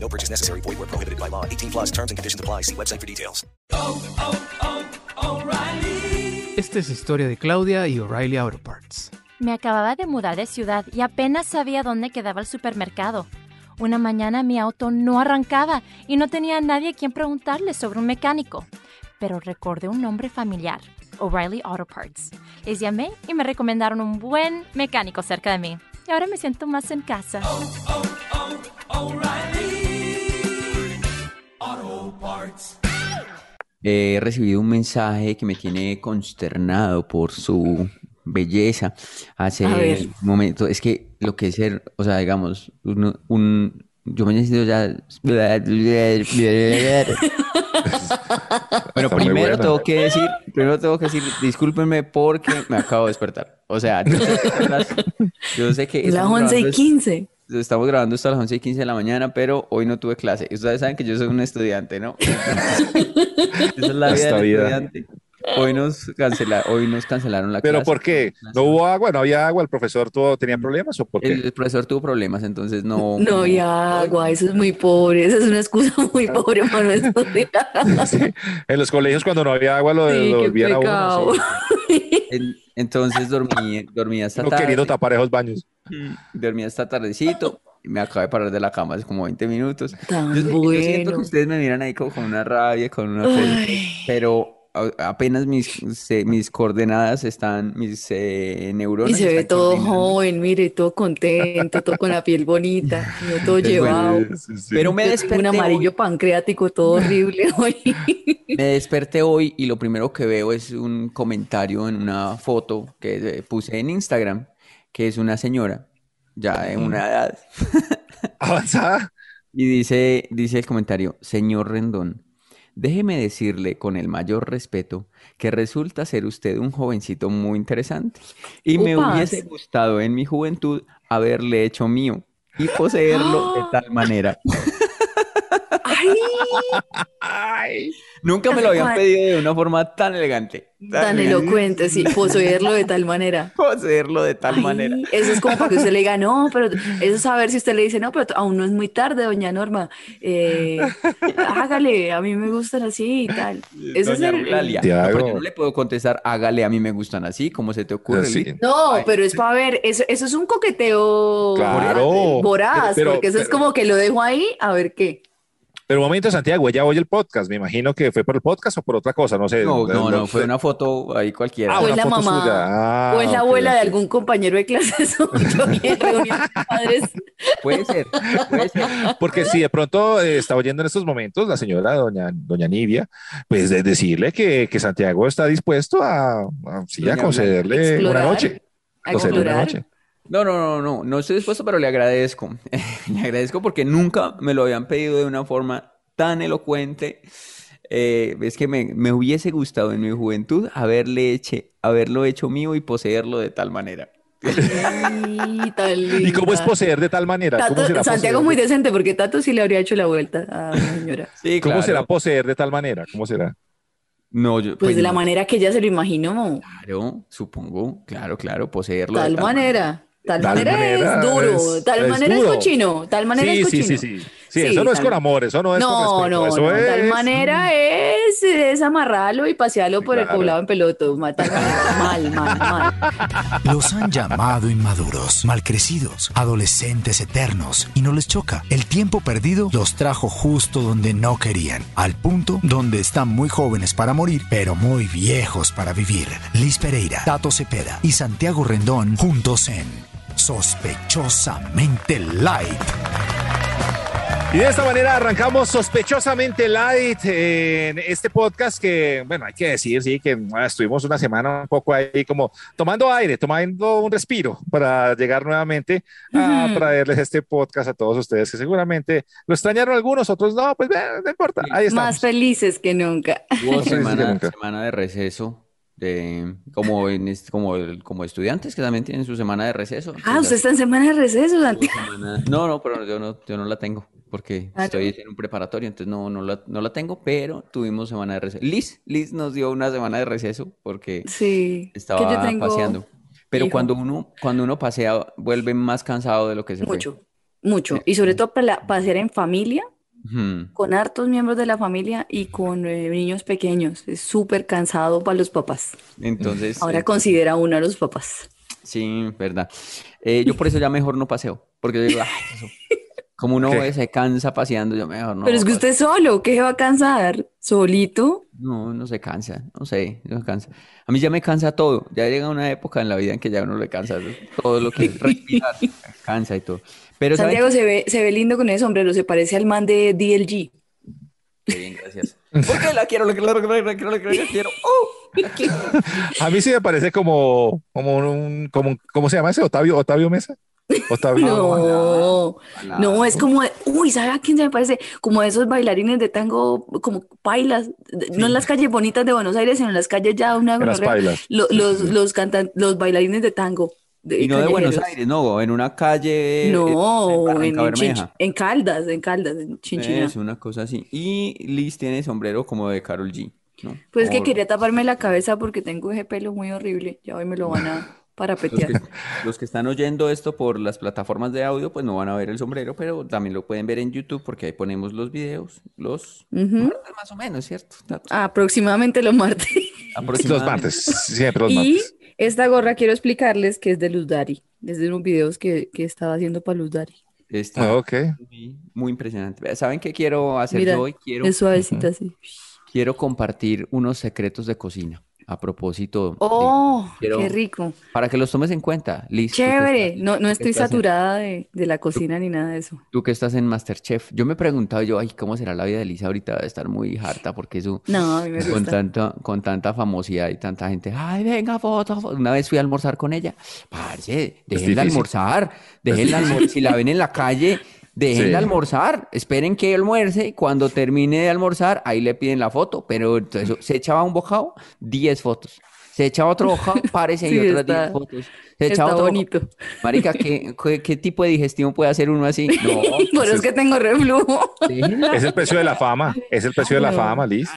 No purchase necessary. Void where prohibited by law. 18 plus terms and conditions apply. See website for details. Esta es historia de Claudia y O'Reilly Auto Parts. Me acababa de mudar de ciudad y apenas sabía dónde quedaba el supermercado. Una mañana mi auto no arrancaba y no tenía a nadie a quien preguntarle sobre un mecánico. Pero recordé un nombre familiar, O'Reilly Auto Parts. Les llamé y me recomendaron un buen mecánico cerca de mí. Y ahora me siento más en casa. He recibido un mensaje que me tiene consternado por su belleza. Hace un momento, es que lo que es ser, o sea, digamos, un, un- yo me necesito ya. Bueno, Está primero tengo que decir, primero tengo que decir, discúlpenme porque me acabo de despertar. O sea, yo sé que, las- yo sé que Las estamos 11 y grabando 15. Estamos grabando esto a las 11 y 15 de la mañana, pero hoy no tuve clase. Ustedes saben que yo soy un estudiante, ¿no? Esa es la vida Esta del vida. estudiante. Hoy nos, cancela, hoy nos cancelaron la ¿Pero clase. por qué? ¿No hubo agua? ¿No había agua? ¿El profesor tuvo, tenía problemas o por qué? El profesor tuvo problemas, entonces no. No había agua, eso es muy pobre, esa es una excusa muy pobre para no estudiar. Sí. En los colegios cuando no había agua lo, Sí, lo volvían a uno. pecado. sí. En- entonces dormí, dormí hasta Uno tarde. queriendo tapar esos baños. Dormí hasta tardecito. y Me acabé de parar de la cama hace como 20 minutos. Tan Yo, yo siento bueno. que ustedes me miran ahí como con una rabia, con una fe, pero a- apenas mis, se- mis coordenadas están, mis eh, neuronas Y se ve todo joven, mire, todo contento, todo con la piel bonita, todo llevado. Sí, sí. Pero me desperté un amarillo hoy, pancreático todo horrible hoy. me desperté hoy y lo primero que veo es un comentario en una foto que puse en Instagram, que es una señora ya de una edad. Avanzada. Y dice, dice el comentario, señor Rendón, déjeme decirle con el mayor respeto que resulta ser usted un jovencito muy interesante y me Upas. hubiese gustado en mi juventud haberle hecho mío y poseerlo de tal manera. Ay, Ay. Nunca me lo habían pedido de una forma tan elegante. tan elocuente, sí, poseerlo de tal manera. Poseerlo de tal Ay, manera. Eso es como para que usted le diga, no, pero eso es saber si usted le dice, no, pero aún no es muy tarde, doña Norma. eh, hágale, a mí me gustan así y tal. Ese es el- Eulalia. No, porque no le puedo contestar, hágale, a mí me gustan así, como se te ocurre, Sí. No, Ay, pero es para ver, eso, eso es un coqueteo Claro. voraz, Pero- porque eso es pero- como que lo dejo ahí, a ver qué. Pero un momento, Santiago, ella oye el podcast. Me imagino que fue por el podcast o por otra cosa, no sé. No, no, no, fue una foto ahí cualquiera. Ah, o es la mamá, suya. Ah, o es la abuela de algún compañero de clase suyo y en reunión de padres. Puede ser, puede ser. Porque si de pronto eh, está oyendo en estos momentos la señora doña, doña Nivia, pues de decirle que, que Santiago está dispuesto a, a, sí, a concederle Explorar, una noche. a Concederle una noche. No, no, no, no, no estoy dispuesto, pero le agradezco. Le agradezco porque nunca me lo habían pedido de una forma tan elocuente. Eh, es que me, me hubiese gustado en mi juventud haberle eche, haberlo hecho mío y poseerlo de tal manera. Ay, tan ¿Y cómo es poseer de tal manera? ¿Cómo Tato- será Santiago poseer muy de- decente porque Tato sí le habría hecho la vuelta a la señora. Sí, ¿Cómo claro. será poseer de tal manera? ¿Cómo será? No, yo, Pues de la manera que ella se lo imaginó. Claro, supongo, claro, claro, poseerlo de Tal tal manera. Tal, Tal manera, manera es duro. es- tal es manera duro. es cochino. Tal manera Sí, es cochino. sí, sí. Sí, Sí, eso no es tal- con amor, eso no es con No, respeto, no, eso no. Tal es- manera es, es amarrarlo y pasearlo por el poblado en peloto. Tal. Mal, mal, mal. Los han llamado inmaduros, malcrecidos, adolescentes eternos y no les choca. El tiempo perdido los trajo justo donde no querían, al punto donde están muy jóvenes para morir, pero muy viejos para vivir. Liz Pereira, Tato Cepeda y Santiago Rendón juntos en Sospechosamente Light. Y de esta manera arrancamos sospechosamente light en este podcast que, bueno, hay que decir, sí, que ah, estuvimos una semana un poco ahí como tomando aire, tomando un respiro para llegar nuevamente a traerles este podcast a todos ustedes que seguramente lo extrañaron algunos, otros no, pues eh, no importa, ahí estamos. Más felices que nunca. Hubo semana, nunca. semana de receso, de, como, en, como, como estudiantes que también tienen su semana de receso. Ah, Entonces, usted está en semana de receso, Santi. hubo semana- No, no, pero yo no, yo no la tengo porque Ah, estoy en un preparatorio, entonces no, no la, no la tengo, pero tuvimos semana de receso. Liz, Liz nos dio una semana de receso porque Sí, que estaba yo tengo paseando. Pero hijo. cuando uno, cuando uno pasea, vuelve más cansado de lo que se fue. mucho, mucho. Y sobre todo para pasear en familia, con hartos miembros de la familia y con eh, niños pequeños. Es súper cansado para los papás. Entonces, Ahora eh, considera uno a los papás. Sí, verdad. Eh, yo por eso ya mejor no paseo, porque yo digo, "Ay, eso". Como uno ¿Qué? se cansa paseando, yo mejor no. Pero es que usted solo, ¿qué se va a cansar? ¿Solito? No, no se cansa, no sé, no se cansa. A mí ya me cansa todo, ya llega una época en la vida en que ya uno le cansa todo lo que es respirar, cansa y todo. Pero ¿saben Santiago se ve, se ve lindo con ese sombrero, se parece al man de DLG. qué? Bien, gracias. Porque la quiero, la quiero, la quiero, la quiero, la quiero, la quiero. ¡Oh! La quiero. A mí sí me parece como, como un, como, un- ¿cómo se llama ese? Octavio, Octavio Mesa. No, no, es como, de- uy, ¿sabe a quién se me parece? Como esos bailarines de tango, como bailas, no en las calles bonitas de Buenos Aires, sino en las calles ya una En las gonorrea. pailas. Lo- los, los cantan, los bailarines de tango, de Y no de Buenos callejeros. Aires, no, en una calle. eh, No, en en, Barranca en, Chinch- Bermeja. en Caldas, en Caldas, en Chinchina. Es una cosa así. Y Liz tiene sombrero como de Carol G, ¿no? Pues es que quería taparme la cabeza porque tengo ese pelo muy horrible. Ya hoy me lo van a Los que, parapetear. los que están oyendo esto por las plataformas de audio, pues no van a ver el sombrero, pero también lo pueden ver en YouTube porque ahí ponemos los videos, los martes más o menos, ¿cierto? Aproximadamente los martes. Los Aproximadamente. martes, siempre los Y martes. esta gorra quiero explicarles que es de Luz Dari, desde unos videos que, que estaba haciendo para Luz Dari. Está Ah, Ok. muy, muy impresionante. ¿Saben qué quiero hacer Mira, yo hoy? Quiero, es suavecita así. quiero compartir unos secretos de cocina a propósito de- ¡Oh! quiero- ¡Qué rico! para que los tomes en cuenta, Liz. tú que Chévere. estás- No, no tú que estoy estás en- saturada de, de la cocina ni nada de eso. Tú que estás en Masterchef, yo me he preguntado yo, ay, ¿cómo será la vida de Lisa ahorita? Debe estar muy harta porque eso, No, a mí me con gusta. tanta, con tanta famosidad y tanta gente, ay, venga, foto, foto". Una vez fui a almorzar con ella, parce, déjenla difícil. almorzar, déjenla almorzar, si la ven en la calle, déjenla Sí. almorzar, esperen que almuerce y cuando termine de almorzar, ahí le piden la foto, pero entonces, se echaba un bocado, 10 fotos. Se echaba otro bocado, párese y Sí, otras está- 10 fotos. Se echaba Está otro bocado. bonito. Marica, ¿qué, qué, qué tipo de digestión puede hacer uno así? No, Por eso es que tengo reflujo. déjenla. Es el precio de la fama. Es el precio de la No. fama, Liz.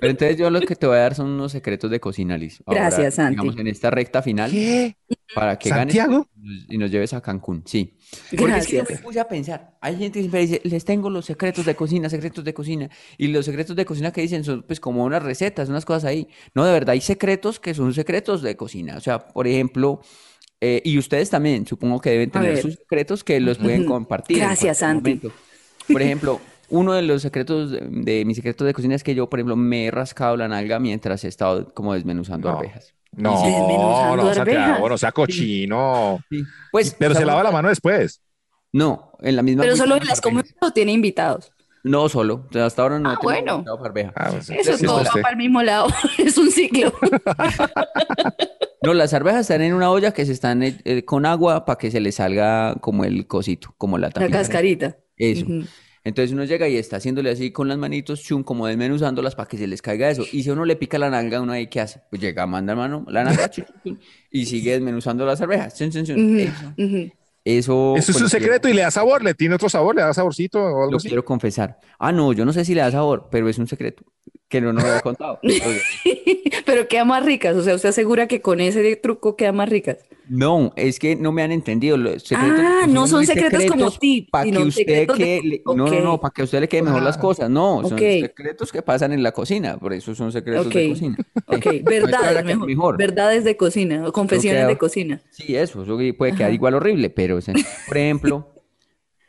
Pero entonces yo lo que te voy a dar son unos secretos de cocina, Liz. Ahora, Gracias, Santi. Digamos, en esta recta final, ¿Qué? para que ganes ¿Santiago? nos- y nos lleves a Cancún, sí. Porque es que yo me puse a pensar, hay gente que siempre dice, les tengo los secretos de cocina, secretos de cocina, y los secretos de cocina que dicen son pues como unas recetas, unas cosas ahí. No, de verdad, hay secretos que son secretos de cocina. O sea, por ejemplo, eh, y ustedes también, supongo que deben tener sus secretos que los pueden compartir Gracias, Santi. momento. Por ejemplo, uno de los secretos de, de mis secretos de cocina es que yo, por ejemplo, me he rascado la nalga mientras he estado como desmenuzando No. arvejas. No, no, Santiago, arvejas. no sea cochino. Sí. Pues, Pero se lava la mano después. No, en la misma Pero solo en las las comidas arvejas. o tiene invitados. No solo, o sea, hasta ahora no Ah, tengo bueno. arveja. Ah, pues, Eso sí, todo va para el mismo lado. Es un ciclo. No, las arvejas están en una olla que se están eh, con agua para que se le salga como el cosito, como la La tapita. cascarita. Eso. Entonces uno llega y está haciéndole así con las manitos, chum, como desmenuzándolas para que se les caiga eso. Y si uno le pica la nalga, uno ahí, ¿qué hace? Pues llega, manda mano, la nalga, chum, chum, chum, y sigue desmenuzando las arvejas. Chum, chum, chum. Ujú, Eso, ujú. eso, Eso es pues, un quiero- secreto y le da sabor, le tiene otro sabor, le da saborcito o algo Lo así. quiero confesar. Ah, no, yo no sé si le da sabor, pero es un secreto que no nos lo he contado. Pero queda más ricas. O sea, usted asegura que con ese truco queda más ricas. No, es que no me han entendido. Los secretos de Ah, no son secretos como tip, para que usted de- que no, no, para que usted le quede mejor las cosas. No, son secretos que pasan en la cocina, por eso son secretos de cocina. Ok, verdades mejor. mejor. Verdades de cocina o confesiones de cocina. Sí, eso, eso puede quedar igual horrible, pero, o sea, por ejemplo,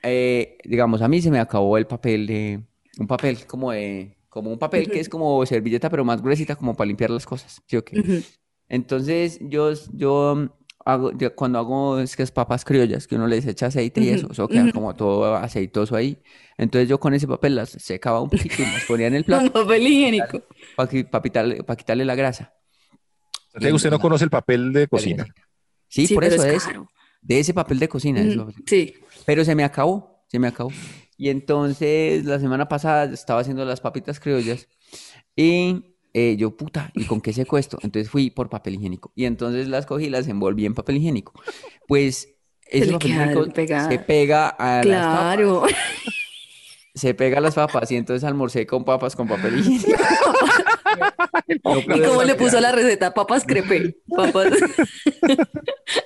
eh, digamos, a mí se me acabó el papel de, un papel como de, como un papel que es como servilleta, pero más gruesita como para limpiar las cosas, ¿sí o qué? Ujú. Entonces, yo, yo, hago, yo cuando hago es que es papas criollas, que uno les echa aceite y eso, eso queda como todo aceitoso ahí. Entonces yo con ese papel las secaba un poquito y las ponía en el plato papel higiénico. para quitarle, la grasa. Entonces, usted no conoce el papel de cocina. Sí, Sí, por pero eso es caro. de ese papel de cocina. es Ujú, lo- Sí. Pero se me acabó, se me acabó. Y entonces la semana pasada estaba haciendo las papitas criollas y eh, yo, puta, ¿y con qué seco esto? Entonces fui por papel higiénico y entonces las cogí y las envolví en papel higiénico. Pues ese papel higiénico se pega a las Claro. papas, se pega a las papas y entonces almorcé con papas con papel higiénico. No ¿Y cómo le puso la receta? Papas crepe. Papas.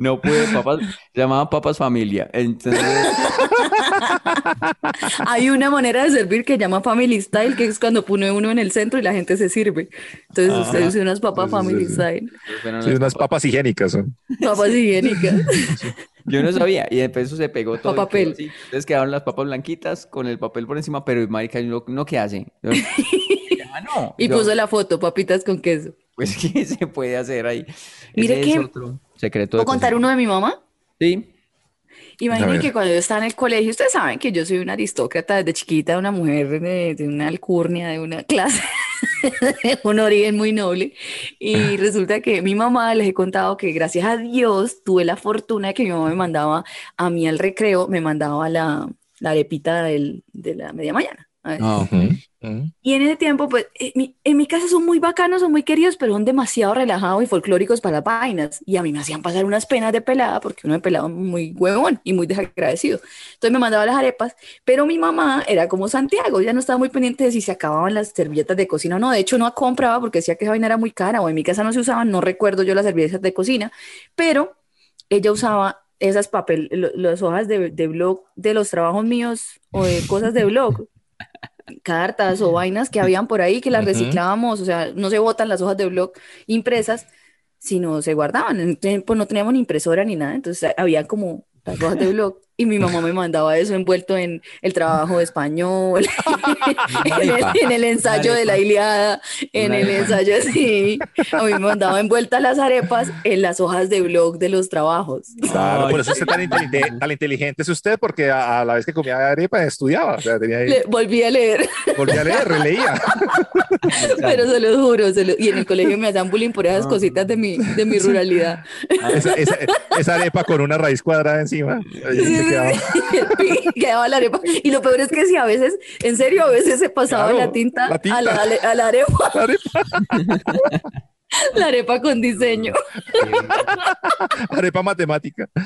no pude, papas, se llamaban papas familia. Entonces, Hay una manera de servir que llama Family Style, que es cuando pone uno en el centro y la gente se sirve. Entonces usted Ajá. usa unas papas Sí, sí, sí, Family sí. Style. Sí, unas papas. higiénicas. Papas higiénicas. Yo no sabía, y después eso se pegó todo. papel. Entonces quedaron las papas blanquitas con el papel por encima, pero marica, ¿no, no qué hace? Yo, ah, no. Y Yo, puso la foto, papitas con queso. Pues, ¿qué se puede hacer ahí? Mire Ese es que- otro secreto de ¿Puedo contar cocina. uno de mi mamá? Sí. Imaginen que cuando yo estaba en el colegio, ustedes saben que yo soy una aristócrata desde chiquita, una mujer de, de una alcurnia, de una clase, de un origen muy noble. Y resulta que mi mamá, les he contado que gracias a Dios tuve la fortuna de que mi mamá me mandaba a mí al recreo, me mandaba la, la arepita del- de la media mañana. a ver. Ah, ok. Y en ese tiempo, pues, en mi, en mi casa son muy bacanos, son muy queridos, pero son demasiado relajados y folclóricos para las vainas. Y a mí me hacían pasar unas penas de pelada porque uno me pelaba muy huevón y muy desagradecido. Entonces me mandaba las arepas, pero mi mamá era como Santiago, ya no estaba muy pendiente de si se acababan las servilletas de cocina o no. De hecho, no compraba porque decía que esa vaina era muy cara o en mi casa no se usaban, no recuerdo yo las servilletas de cocina, pero ella usaba esas papel, las hojas de, de blog de los trabajos míos o de cosas de blog cartas o vainas que habían por ahí que las reciclábamos, o sea, no se botan las hojas de blog impresas, sino se guardaban. En tiempo no teníamos ni impresora ni nada, entonces había como las hojas de blog y mi mamá me mandaba eso envuelto en el trabajo de español, en, el, en el ensayo de la Iliada, en el ensayo así. A mí me mandaba envueltas las arepas en las hojas de blog de los trabajos. Claro, por eso usted tan, inteligente, tan inteligente es usted, porque a, a la vez que comía arepa estudiaba. O sea, tenía ahí, Le- volví a leer. volvía a leer, releía. Pero se lo juro, se lo- y en el colegio me hacían bullying por esas Ah. cositas de mi, de mi ruralidad. Esa, esa- esa arepa con una raíz cuadrada encima. Se quedaba. La arepa. Y lo peor es que si a veces, en serio, a veces se pasaba Claro, la, tinta la tinta. A, la, a la arepa, La arepa, la arepa con diseño. arepa matemática.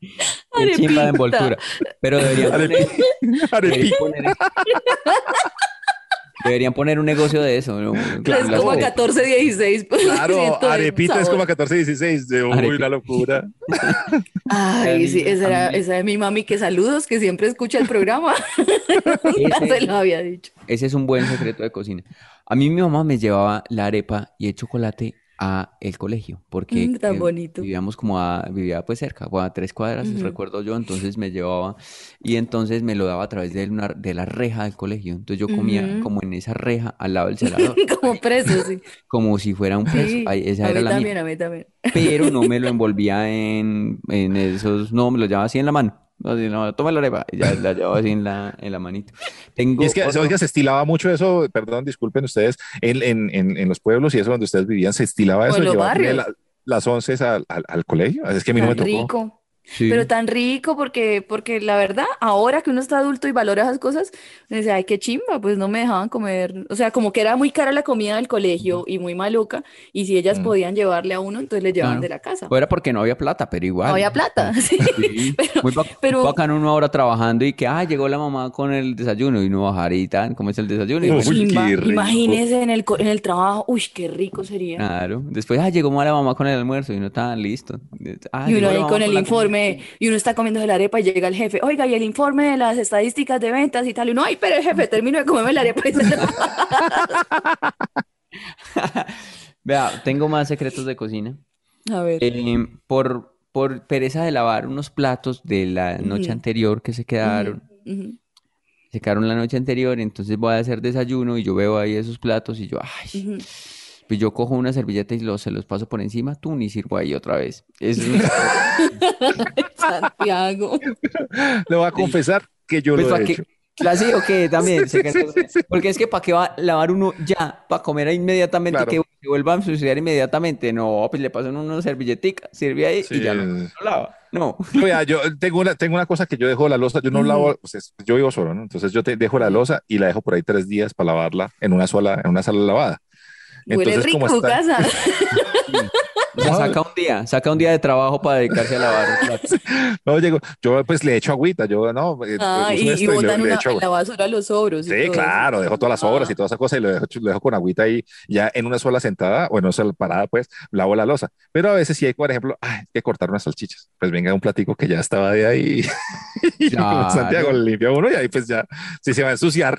Qué chimba de envoltura. Pero deberían poner, deberían Arepi. poner, deberían poner un negocio de eso. ¿no? Claro. Las- 3,14, 16. Claro, arepita es como 14, 16. De, uy, Arepita. la locura. Ay, sí, esa era, esa de mi mami, que saludos, que siempre escucha el programa. ya Ese- se lo había dicho. Ese es un buen secreto de cocina. A mí mi mamá me llevaba la arepa y el chocolate a el colegio, porque Mm, tan eh, bonito. vivíamos como a, vivía pues cerca, como a tres cuadras, Ujú. recuerdo yo, entonces me llevaba y entonces me lo daba a través de, una, de la reja del colegio. Entonces yo comía Ujú. como en esa reja al lado del celador, Como preso, sí. como si fuera un preso. Sí, Ahí- esa a era mí la también, mía. a mí también. Pero no me lo envolvía en, en esos, no, me lo llevaba así en la mano. Así, no, toma la arepa, y ya la llevaba así en la, en la manito. Tengo Y es que, otro- oiga, se estilaba mucho eso, perdón, disculpen ustedes, en, en, en, en los pueblos y eso donde ustedes vivían, se estilaba eso, en los llevarle barrios. la- las once al, al, al colegio. Es que a mí no me tocó. rico. Sí. Pero tan rico porque, porque la verdad, ahora que uno está adulto y valora esas cosas, uno dice, ay, qué chimba, pues no me dejaban comer. O sea, como que era muy cara la comida del colegio y muy maluca, y si ellas Mm. podían llevarle a uno, entonces le llevaban Claro. de la casa. O era porque no había plata, pero igual. No había plata, sí. Sí, Pero- muy ba- pero- bacano uno ahora trabajando y que, ah, llegó la mamá con el desayuno y no bajar y tan, ¿cómo es el desayuno? Uy, Chimba. Imagínese en el, en el trabajo, uy, qué rico sería. claro. Después, ah, llegó la mamá con el almuerzo y no estaban listo. Ah, Y uno ahí con el la informe, y uno está comiendo la arepa y llega el jefe, oiga, y el informe de las estadísticas de ventas y tal, y uno, ay, pero el jefe, termino de comerme la arepa y se lo- Vea, tengo más secretos de cocina. A ver. Eh, por, por pereza de lavar unos platos de la noche anterior que se quedaron, Ujú. se quedaron la noche anterior, entonces voy a hacer desayuno y yo veo ahí esos platos y yo, ay. Pues yo cojo una servilleta y los, se los paso por encima, tú ni sirvo ahí otra vez. Es Santiago. Le voy a confesar que yo Pues lo para he que, hecho. así o qué también. Sí, sí, sí, sí. Porque es que para qué va a lavar uno ya, para comer inmediatamente Claro. que se vuelva a suceder inmediatamente. No, pues le pasan uno una servilletica, sirve ahí y ya no, Sí. no lava. No. Yo, tengo una, tengo una cosa que yo dejo la losa, yo no lavo, pues, es- yo vivo solo, ¿no? Entonces yo te dejo la losa y la dejo por ahí tres días para lavarla en una sola, en una sala lavada. Huele Entonces, rico como está- casa. O sea, saca un día, saca un día de trabajo para dedicarse a lavar un plato. No, llego, yo pues le echo agüita, yo no, eh, Ah, uso y, le- botan le una, echo en la basura los sobros. Sí, eso. claro, dejo todas las obras Ah. y toda esa cosa y lo dejo, lo dejo con agüita ahí, ya en una sola sentada o en una sola parada, pues lavo la losa. Pero a veces si hay, por ejemplo, ay, hay que cortar unas salchichas, pues venga un platico que ya estaba de ahí y. Santiago le limpia uno y ahí pues ya, si se va a ensuciar,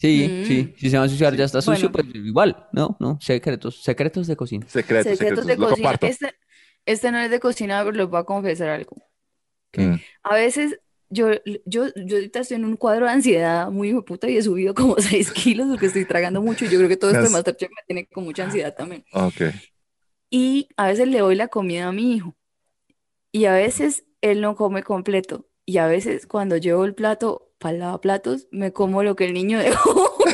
Sí, Mm. sí, si se va a ensuciar ya está sucio, Bueno. pues igual, ¿no? No, secretos, secretos de cocina. secretos, Secretos secretos, de lo cocina. comparto. Este, este no es de cocina, pero les voy a confesar algo. Mm. A veces yo, yo, yo ahorita estoy en un cuadro de ansiedad muy hijo de puta y he subido como 6 kilos porque estoy tragando mucho y yo creo que todo esto de Masterchef me tiene con mucha ansiedad también. Ok. Y a veces le doy la comida a mi hijo y a veces él no come completo y a veces cuando llevo el plato para el lavaplatos me como lo que el niño dejó.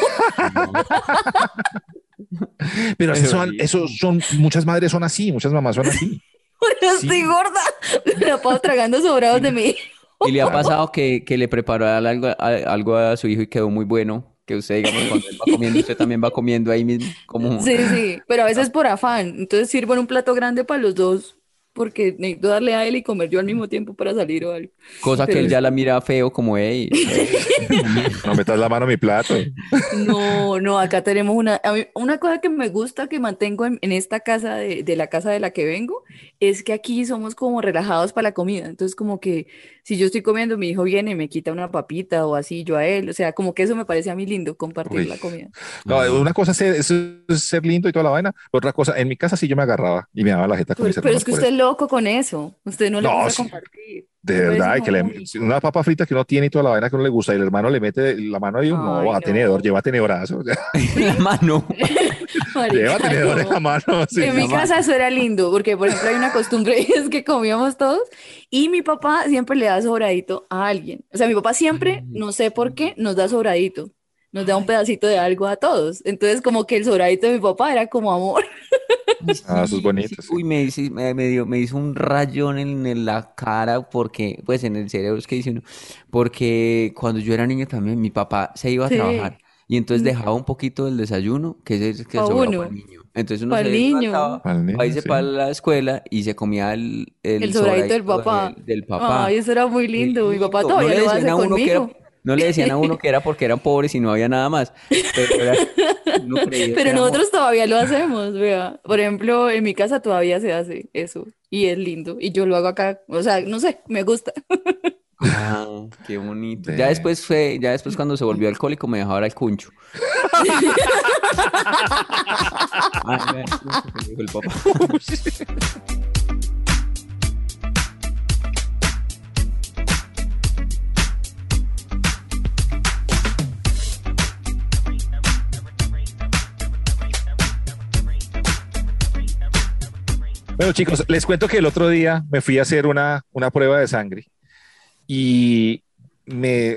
Pero así Es son, son, muchas madres son así, muchas mamás son así. Sí. estoy gorda. Me la paso tragando sobrados de hijo. ¿Y le ha pasado que, que le preparó algo, a- algo a su hijo y quedó muy bueno? Que usted, digamos, cuando él va comiendo, usted también va comiendo ahí mismo, como... Sí, sí, pero a veces por afán. Entonces sirvo en un plato grande para los dos porque necesito darle a él y comer yo al mismo tiempo para salir o algo. Cosa que él es- ya la mira feo, como, hey, No metas la mano en mi plato. No, no, acá tenemos una, a mí- una cosa que me gusta que mantengo en, en esta casa de, de la casa de la que vengo, es que aquí somos como relajados para la comida. Entonces, como que si yo estoy comiendo, mi hijo viene y me quita una papita o así, yo a él. O sea, como que eso me parece a mí lindo, compartir Uy. la comida. No, una cosa es ser, es- ser lindo y toda la vaina, otra cosa, en mi casa sí yo me agarraba y me daba la jeta con Pero, mis pero es que usted eso. es loco con eso. Usted no le gusta sí. compartir. De verdad, que le, una papa frita que uno tiene y toda la vaina que uno le gusta y el hermano le mete la mano y uno, Ay, no, va a no. tenedor, lleva tenedorazo, la mano. Lleva tenedor en la mano. sí. En mi casa eso era lindo, porque por ejemplo hay una costumbre y es que comíamos todos y mi papá siempre le da sobradito a alguien. O sea, mi papá siempre, no sé por qué, nos da sobradito. Nos da un pedacito de algo a todos. Entonces, como que el sobradito de mi papá era como amor. Ah, eso es bonito, sí. Uy, me, hice- me, me dio, me hizo un rayón en, en la cara porque, pues en el cerebro es que dice uno, porque cuando yo era niño también mi papá se iba a Sí. trabajar y entonces dejaba un poquito del desayuno que es que Pa' sobraba uno. para el niño. Entonces uno Pa'l se niño. levantaba, Pa'l niño, iba a irse sí. para la escuela y se comía el, el, El sobradito del papá. del, del papá. Ay, eso era muy lindo. Mi papá No todavía le lo hace que conmigo. No le decían a uno que era porque eran pobres y no había nada más. Pero, era- uno creía que Pero nosotros todavía lo hacemos, vea. Por ejemplo, en mi casa todavía se hace eso y es lindo. Y yo lo hago acá, o sea, no sé, me gusta. Ah, qué bonito. Ya después fue, ya después cuando se volvió alcohólico me dejaba el cuncho. Ay, dijo el papá. Bueno, chicos, les cuento que el otro día me fui a hacer una, una prueba de sangre y me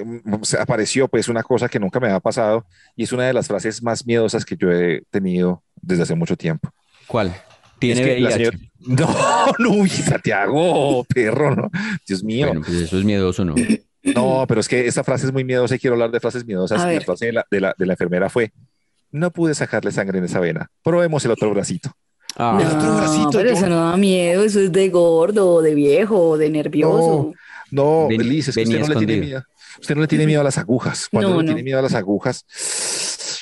apareció pues una cosa que nunca me había pasado y es una de las frases más miedosas que yo he tenido desde hace mucho tiempo. ¿Cuál? Tiene Es que la VIH. señora- No, no, Santiago, perro, no. Dios mío. Bueno, pues eso es miedoso, ¿no? No, pero es que esta frase es muy miedosa y quiero hablar de frases miedosas. La frase de la, de la, de la enfermera fue, no pude sacarle sangre en esa vena. Probemos el otro bracito. Ah, El otro bracito, pero yo- eso no da miedo, eso es de gordo, de viejo, de nervioso. No, Ven- Liz, es que usted no le tiene miedo. Usted no le tiene miedo a las agujas. Cuando No, no, le no. tiene miedo a las agujas,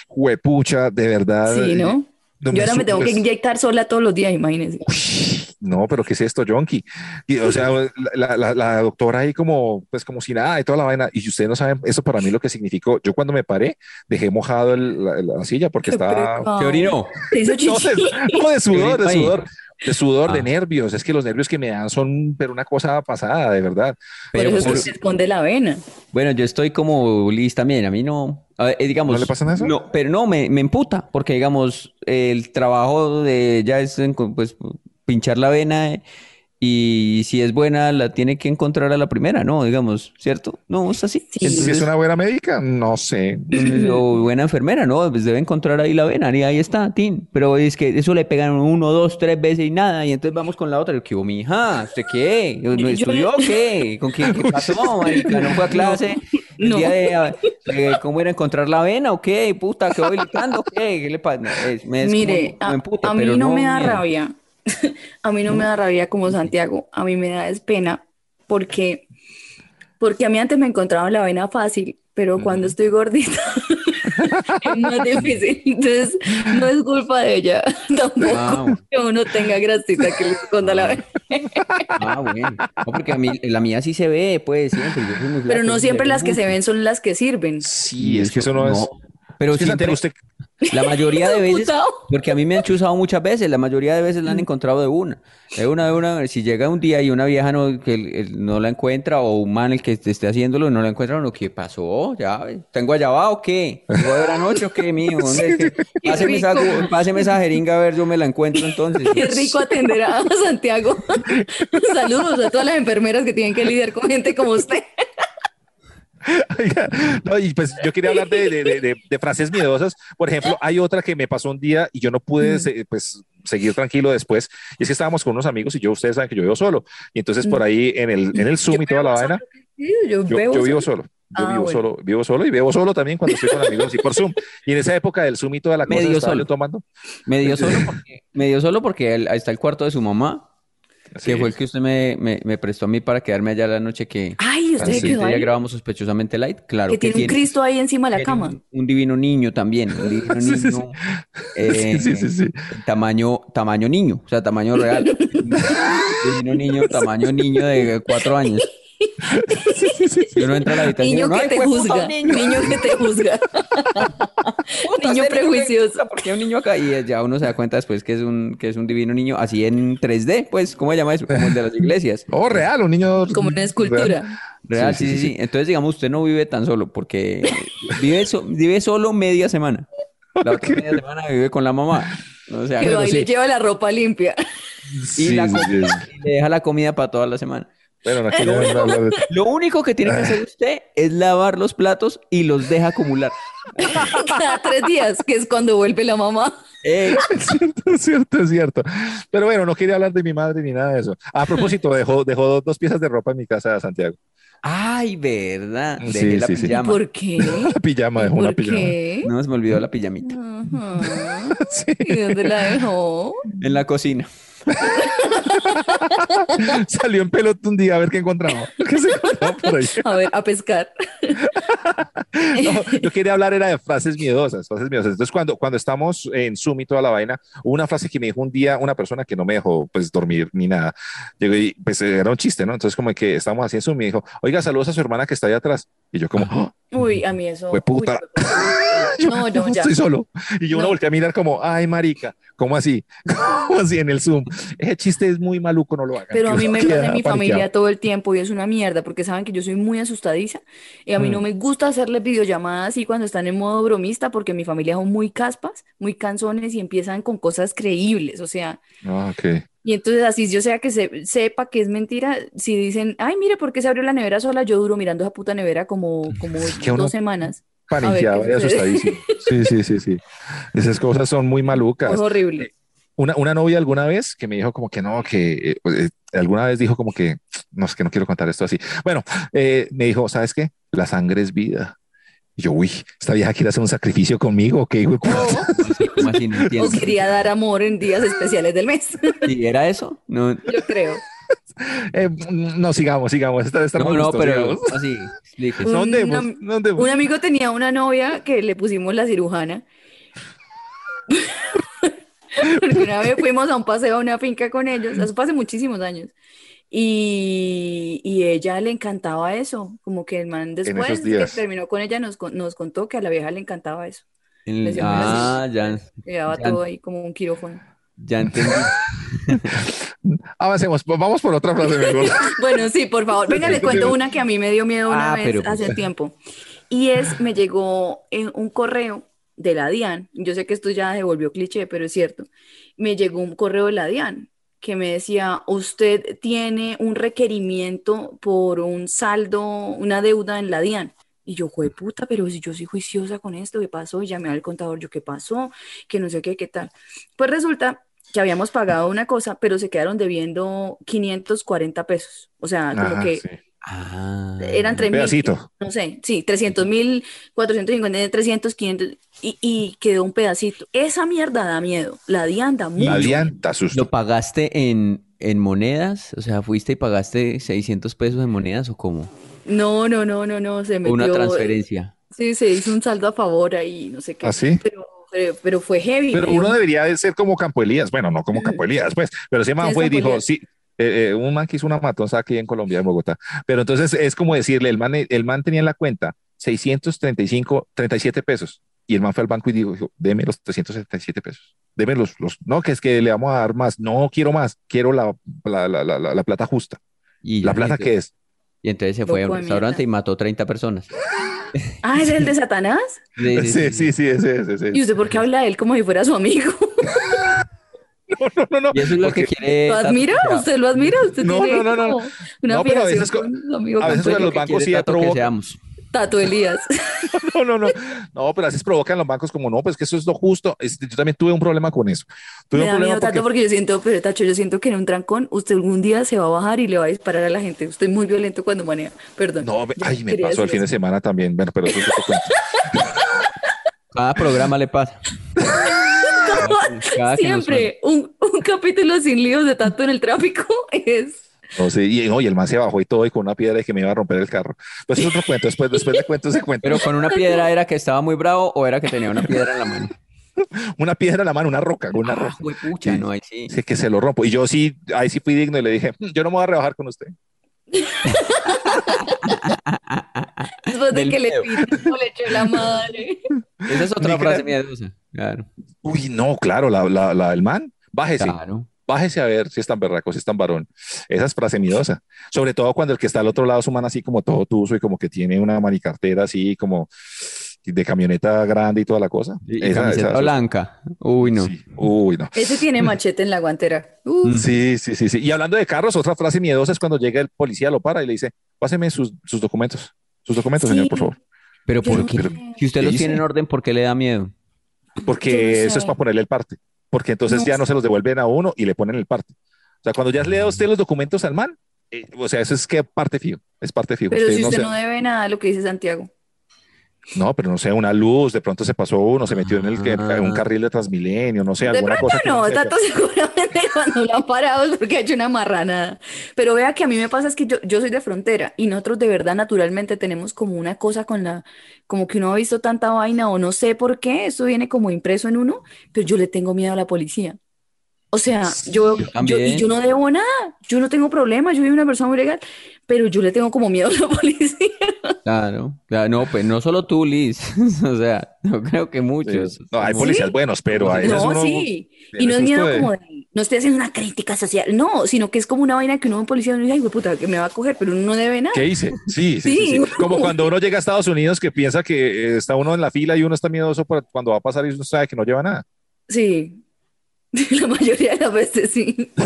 huepucha, de verdad. Sí, ¿no? no Yo ahora me tengo que inyectar sola todos los días, imagínense. No, pero ¿qué es esto, Jonky? Y, o sea, la, la- la doctora ahí como, pues como si nada y toda la vaina. Y si ustedes no saben eso para mí lo que significó, yo cuando me paré dejé mojado el- la, la silla porque estaba... ¿Qué orinó? No, de, de sudor, de sudor. de sudor, de Ah. nervios. Es que los nervios que me dan son, pero una cosa pasada, de verdad. Por Pero eso es que se esconde la vena. Bueno, yo estoy como Liz también, a mí no, a ver, eh, digamos, ¿No le pasa eso? No, pero no, me, me emputa, porque digamos, el trabajo de ella es pues pinchar la vena eh, y si es buena la tiene que encontrar a la primera, ¿no? Digamos, ¿cierto? No, es así. Sí. Si es Entonces, una buena médica, no sé. o buena enfermera, ¿no? Pues debe encontrar ahí la vena y ahí está, tin. Pero es que eso le pegan uno, dos, tres veces y nada, y entonces vamos con la otra. Y yo, ¿qué hubo, mi hija? ¿Usted qué? ¿No Yo- estudió o qué? ¿Con quién qué pasó, marica? ¿No fue a clase? El No. día de, eh, ¿cómo era encontrar la vena o qué? Puta, ¿qué voy gritando? ¿Qué? ¿Qué le pasa? No, me, es Mire, como- me a, emputa, a mí pero no me da miedo. rabia. A mí no me da rabia como Santiago. A mí me da es pena porque, porque a mí antes me encontraban la vena fácil, pero cuando estoy gordita es más difícil. Entonces, no es culpa de ella tampoco Ah, que uno tenga grasita que le esconda la vena. Ah, bueno. No, porque a mí, la mía sí se ve, pues, siempre. Yo soy muy Pero no siempre las que se ven son las que sirven. Sí, es que eso no es. Pero Es que, siempre, Santiago, usted, la mayoría de veces, porque a mí me han chuzado muchas veces, la mayoría de veces la han encontrado de una. De una, de una, si llega un día y una vieja no, que el- el- no la encuentra, o un man el que esté haciéndolo y no la encuentra, uno, ¿qué pasó? ¿Ya? ¿Tengo allá o qué? ¿Tengo de la noche o qué, mío? ¿Dónde Qué esa, páseme esa jeringa a ver, yo me la encuentro entonces. Qué rico atender a Santiago. Saludos a todas las enfermeras que tienen que lidiar con gente como usted. Oiga, no, y pues yo quería hablar de, de- de- de- de frases miedosas. Por ejemplo, hay otra que me pasó un día y yo no pude se- pues, seguir tranquilo después. Y es que estábamos con unos amigos y yo, ustedes saben que yo vivo solo. Y entonces por ahí en el, en el Zoom y toda la vaina, yo, yo, yo vivo solo. solo. Yo Ah, vivo bueno. solo, vivo solo y bebo solo también cuando estoy con amigos y por Zoom. Y en esa época del Zoom y toda la cosa Medio estaba yo solo. tomando. Medio solo porque, medio solo porque él- ahí está el cuarto de su mamá, Sí. que fue el que usted me, me, me prestó a mí para quedarme allá la noche que, Ay, usted se quedó que ya grabamos sospechosamente light. Claro Que tiene un Cristo ahí encima de la cama. Un, un divino niño también, un divino Sí, sí, sí. niño, eh, Sí, sí, sí. tamaño, tamaño niño, o sea, tamaño real. divino niño, tamaño niño de cuatro años. Y uno entra a la habitación, Niño uno, que "Ay, te juzga. niño". Niño que te juzga. Puta, Niño prejuicioso. ¿Por qué un niño acá? Y ya uno se da cuenta después que es un, que es un divino niño, así en 3D, pues, ¿cómo se llama eso? Como el de las iglesias. Oh, real, un niño. Como una escultura. Real, sí, sí, sí. Entonces, digamos, usted no vive tan solo, porque vive, so- vive solo media semana. La otra media semana vive con la mamá. O sea, Que pero va y sí. le lleva la ropa limpia. y, Sí, la sí, co- sí. y le deja la comida para toda la semana. Bueno, no quiero hablar de- Lo único que tiene que hacer usted es lavar los platos y los deja acumular. Cada tres días, que es cuando vuelve la mamá. Eh, Es cierto, es cierto, es cierto. Pero bueno, no quería hablar de mi madre ni nada de eso. A propósito, dejó, dejó dos, dos piezas de ropa en mi casa, Santiago. ay, verdad. Sí, Dejé la sí, sí. pijama. ¿Por qué? La pijama, dejó una ¿Por pijama. qué? No, se me olvidó la pijamita. Ajá. Sí. ¿Y dónde la dejó? En la cocina. Salió en pelota un día a ver qué encontraba. ¿Qué se encontraba por ahí? A ver, a pescar. No, yo quería hablar era de frases miedosas, frases miedosas. Entonces, cuando, cuando estamos en Zoom y toda la vaina, hubo una frase que me dijo un día una persona que no me dejó pues dormir ni nada. Llegó y pues era un chiste, ¿no? Entonces, como que estábamos así en Zoom y dijo, oiga, saludos a su hermana que está ahí atrás. Y yo como, "Oh, Uy, a mí eso. Fue puta. uy, yo No, no, ya. estoy solo. Y yo No. uno volteé a mirar como, ay, marica, ¿cómo así? ¿Cómo así en el Zoom? Ese chiste es muy maluco, no lo hagan. Pero a mí me pasa en mi familia todo el tiempo y es una mierda porque saben que yo soy muy asustadiza y a mí no Mm. me gusta hacerles videollamadas así cuando están en modo bromista porque mi familia son muy caspas, muy canzones y empiezan con cosas creíbles, o sea, Ah, y entonces así yo sea que se, sepa que es mentira, si dicen, ay, mire, ¿por qué se abrió la nevera sola? Yo duro mirando esa puta nevera como, como dos semanas. Paniqueado y asustadísimo. Sí, sí, sí, sí. Esas cosas son muy malucas. Es horrible. Una, una novia alguna vez que me dijo como que no, que eh, eh, alguna vez dijo como que, no, es que no quiero contar esto así. Bueno, eh, me dijo, ¿sabes qué? La sangre es vida. Y yo, uy, esta vieja quiere hacer un sacrificio conmigo, ¿qué hijo de O quería dar amor en días especiales del mes, ¿Y era eso? No, yo creo. Eh, no, sigamos, sigamos. Esta, esta no, no, pero así. Un- una- no andemos. Un amigo tenía una novia que le pusimos la cirujana. Porque una vez fuimos a un paseo a una finca con ellos, eso fue hace muchísimos años. Y, y ella le encantaba eso, como que el man después que terminó con ella nos, con- nos contó que a la vieja le encantaba eso. El- ah, ya. Llevaba Ya. todo ahí como un quirófano. Ya entendí. Avancemos, pues vamos por otra frase mejor. Bueno, sí, por favor. Venga, le cuento una que a mí me dio miedo una Ah, vez pero- hace tiempo. Y es, me llegó en un correo de la DIAN. Yo sé que esto ya se volvió cliché, pero es cierto. Me llegó un correo de la DIAN que me decía, usted tiene un requerimiento por un saldo, una deuda en la DIAN. Y yo, fue puta, pero si yo soy juiciosa con esto, ¿qué pasó? Y llamé al contador, yo, ¿qué pasó? Que no sé qué, qué tal. Pues resulta que habíamos pagado una cosa, pero se quedaron debiendo 540 pesos. O sea, como Ajá, que sí. Ah. eran 3 mil, pedacito. no sé, sí, 300 mil, 450, 300, 500, y, y quedó un pedacito. Esa mierda da miedo, la DIAN da mucho. La dianta asusto. ¿Lo pagaste en, en monedas? O sea, ¿fuiste y pagaste 600 pesos en monedas o cómo? No, no, no, no, no, se ¿O una metió, transferencia? sí, se hizo un saldo a favor ahí, no sé qué. ¿Ah, sí? Pero, pero, pero fue heavy. Pero uno debería de ser como Campo Elías. Bueno, no como Campo Elías, pues. Pero ese man fue y dijo, sí, eh, eh, un man que hizo una matonza aquí en Colombia, en Bogotá. Pero entonces es como decirle, el man, el man tenía en la cuenta 635, 37 pesos. Y el man fue al banco y dijo, dijo, deme los 377 pesos. Deme los, los, no, que es que le vamos a dar más. No quiero más, quiero la, la, la, la, la plata justa. Y ¿La plata qué es? Y entonces se fue a un restaurante mierda. y mató 30 personas. Ah, ¿es el de Satanás? Sí, Sí, sí, sí, ese. ¿Y usted por qué habla de él como si fuera su amigo? No, no, no, no. Y eso es lo porque- que quiere. ¿Lo Tato, admira? ¿Usted lo admira? ¿Usted No, tiene no, no, no, una No, pero a veces co- con amigo a veces con los bancos sí quiere Tato que provoca- seamos. Tato Elías. No, no, no. No, pero así provocan los bancos como no, pues que eso es lo justo. Es- yo también tuve un problema con eso. Tuve Me un da problema miedo tanto porque yo siento, pero Tacho, yo siento que en un trancón usted algún día se va a bajar y le va a disparar a la gente. Usted es muy violento cuando maneja. Perdón. No, ay, me pasó el fin de semana también. Bueno, pero eso es. Cada programa le pasa. Cada Siempre un, un capítulo sin líos de tanto en el tráfico es. No sé, y, no, y el man se bajó y todo y con una piedra y que me iba a romper el carro. Pues es otro cuento. Después, después le cuento ese cuento. Pero con una piedra era que estaba muy bravo o era que tenía una piedra en la mano. Una piedra en la mano, una roca, una Ah, roca. juepucha, Sí. no, ahí sí. Sí, que se lo rompo. Y yo sí, ahí sí fui digno y le dije, "Mm, yo no me voy a rebajar con usted. Después de Del que le miedo. pitó, le echó la madre. Esa es otra Ni frase crea- miedosa. Claro, Uy, no, claro, la, la, la del man, bájese. claro. Bájese a ver si es tan berraco, si es tan varón. Esa es frase miedosa. Sobre todo cuando el que está al otro lado es un man así como todo tuso y como que tiene una manicartera así como de camioneta grande y toda la cosa. Y, y Esa- camiseta esa- blanca. Uy, no. Sí. Uy, no. Ese tiene machete en la guantera. Uh, Sí, sí, sí, sí. Y hablando de carros, otra frase miedosa es cuando llega el policía, lo para y le dice, páseme sus, sus documentos. Sus documentos, Sí. señor, por favor. Pero Yo ¿por no qué? sé. Si usted ¿Qué los tiene en orden, ¿por qué le da miedo? Porque no eso es sé. para ponerle el parte. Porque entonces No ya no sé. se los devuelven a uno y le ponen el parte. O sea, cuando ya le da usted los documentos al man, eh, o sea, eso es que parte fijo, es parte fijo. pero si no usted sé- no debe nada, lo que dice Santiago. No, pero no sé, una luz, de pronto se pasó uno, se metió en el que- Ah. en un carril de Transmilenio, no sé, De alguna pronto cosa. no, sepa. Tato seguramente cuando lo han parado es porque ha hecho una marranada. Pero vea que a mí me pasa es que yo, yo soy de frontera y nosotros de verdad naturalmente tenemos como una cosa con la, como que uno ha visto tanta vaina o no sé por qué, eso viene como impreso en uno, pero yo le tengo miedo a la policía. O sea, yo, yo yo, también. y yo no debo nada, yo no tengo problema, yo soy una persona muy legal, pero yo le tengo como miedo a la policía. Claro, claro, no, pues no solo tú, Liz. o sea, yo creo que Sí. muchos. No, hay ¿Sí? policías buenos, pero a veces No, uno sí. Y no es miedo de- como de, no estoy haciendo una crítica social, no, sino que es como una vaina que uno ve un policía y uno dice, ay, güey, puta, que me va a coger, pero uno no debe nada. ¿Qué hice? Sí, sí, sí, Sí, Como cuando uno llega a Estados Unidos que piensa que eh, está uno en la fila y uno está miedoso por cuando va a pasar y uno sabe que no lleva nada. Sí, la mayoría de las veces sí.